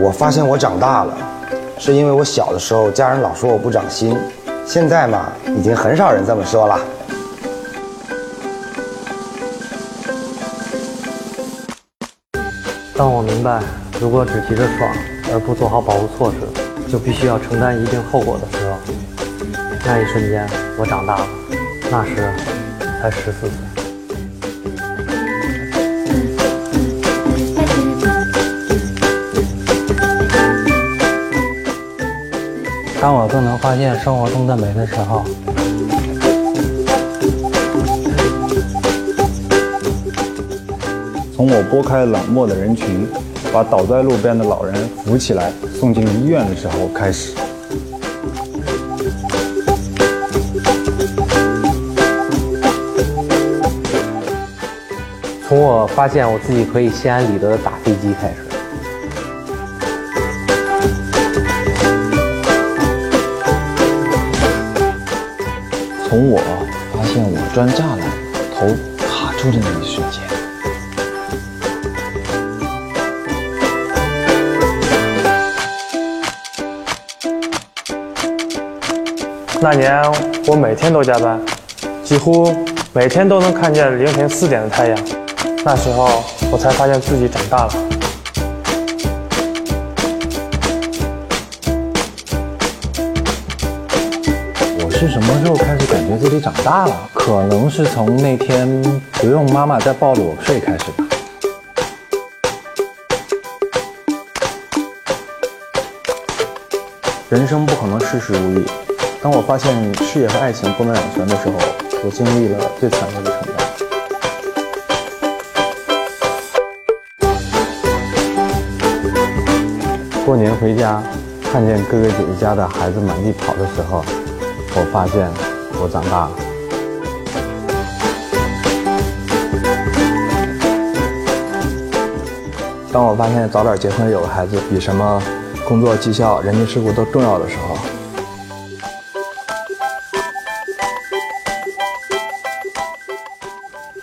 我发现我长大了，是因为我小的时候家人老说我不长心，现在嘛，已经很少人这么说了。当我明白，如果只急着爽而不做好保护措施，就必须要承担一定后果的时候，那一瞬间我长大了，那时才十四岁。当我更能发现生活中的美的时候，从我拨开冷漠的人群，把倒在路边的老人扶起来送进医院的时候开始。从我发现我自己可以心安理得的打飞机开始。从我发现我钻栅栏，头卡住的那一瞬间。那年我每天都加班，几乎每天都能看见凌晨四点的太阳。那时候我才发现自己长大了。是什么时候开始感觉自己长大了？可能是从那天不用妈妈再抱着我睡开始吧。人生不可能事事如意。当我发现事业和爱情不能两全的时候，我经历了最惨烈的成长。过年回家，看见哥哥姐姐家的孩子满地跑的时候，我发现我长大了。当我发现早点结婚有个孩子，比什么工作绩效、人情世故都重要的时候，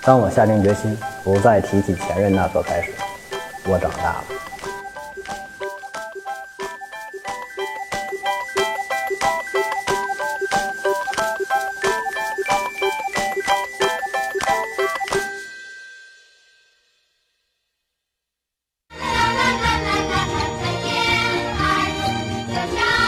当我下定决心不再提起前任那刻开始，我长大了。家。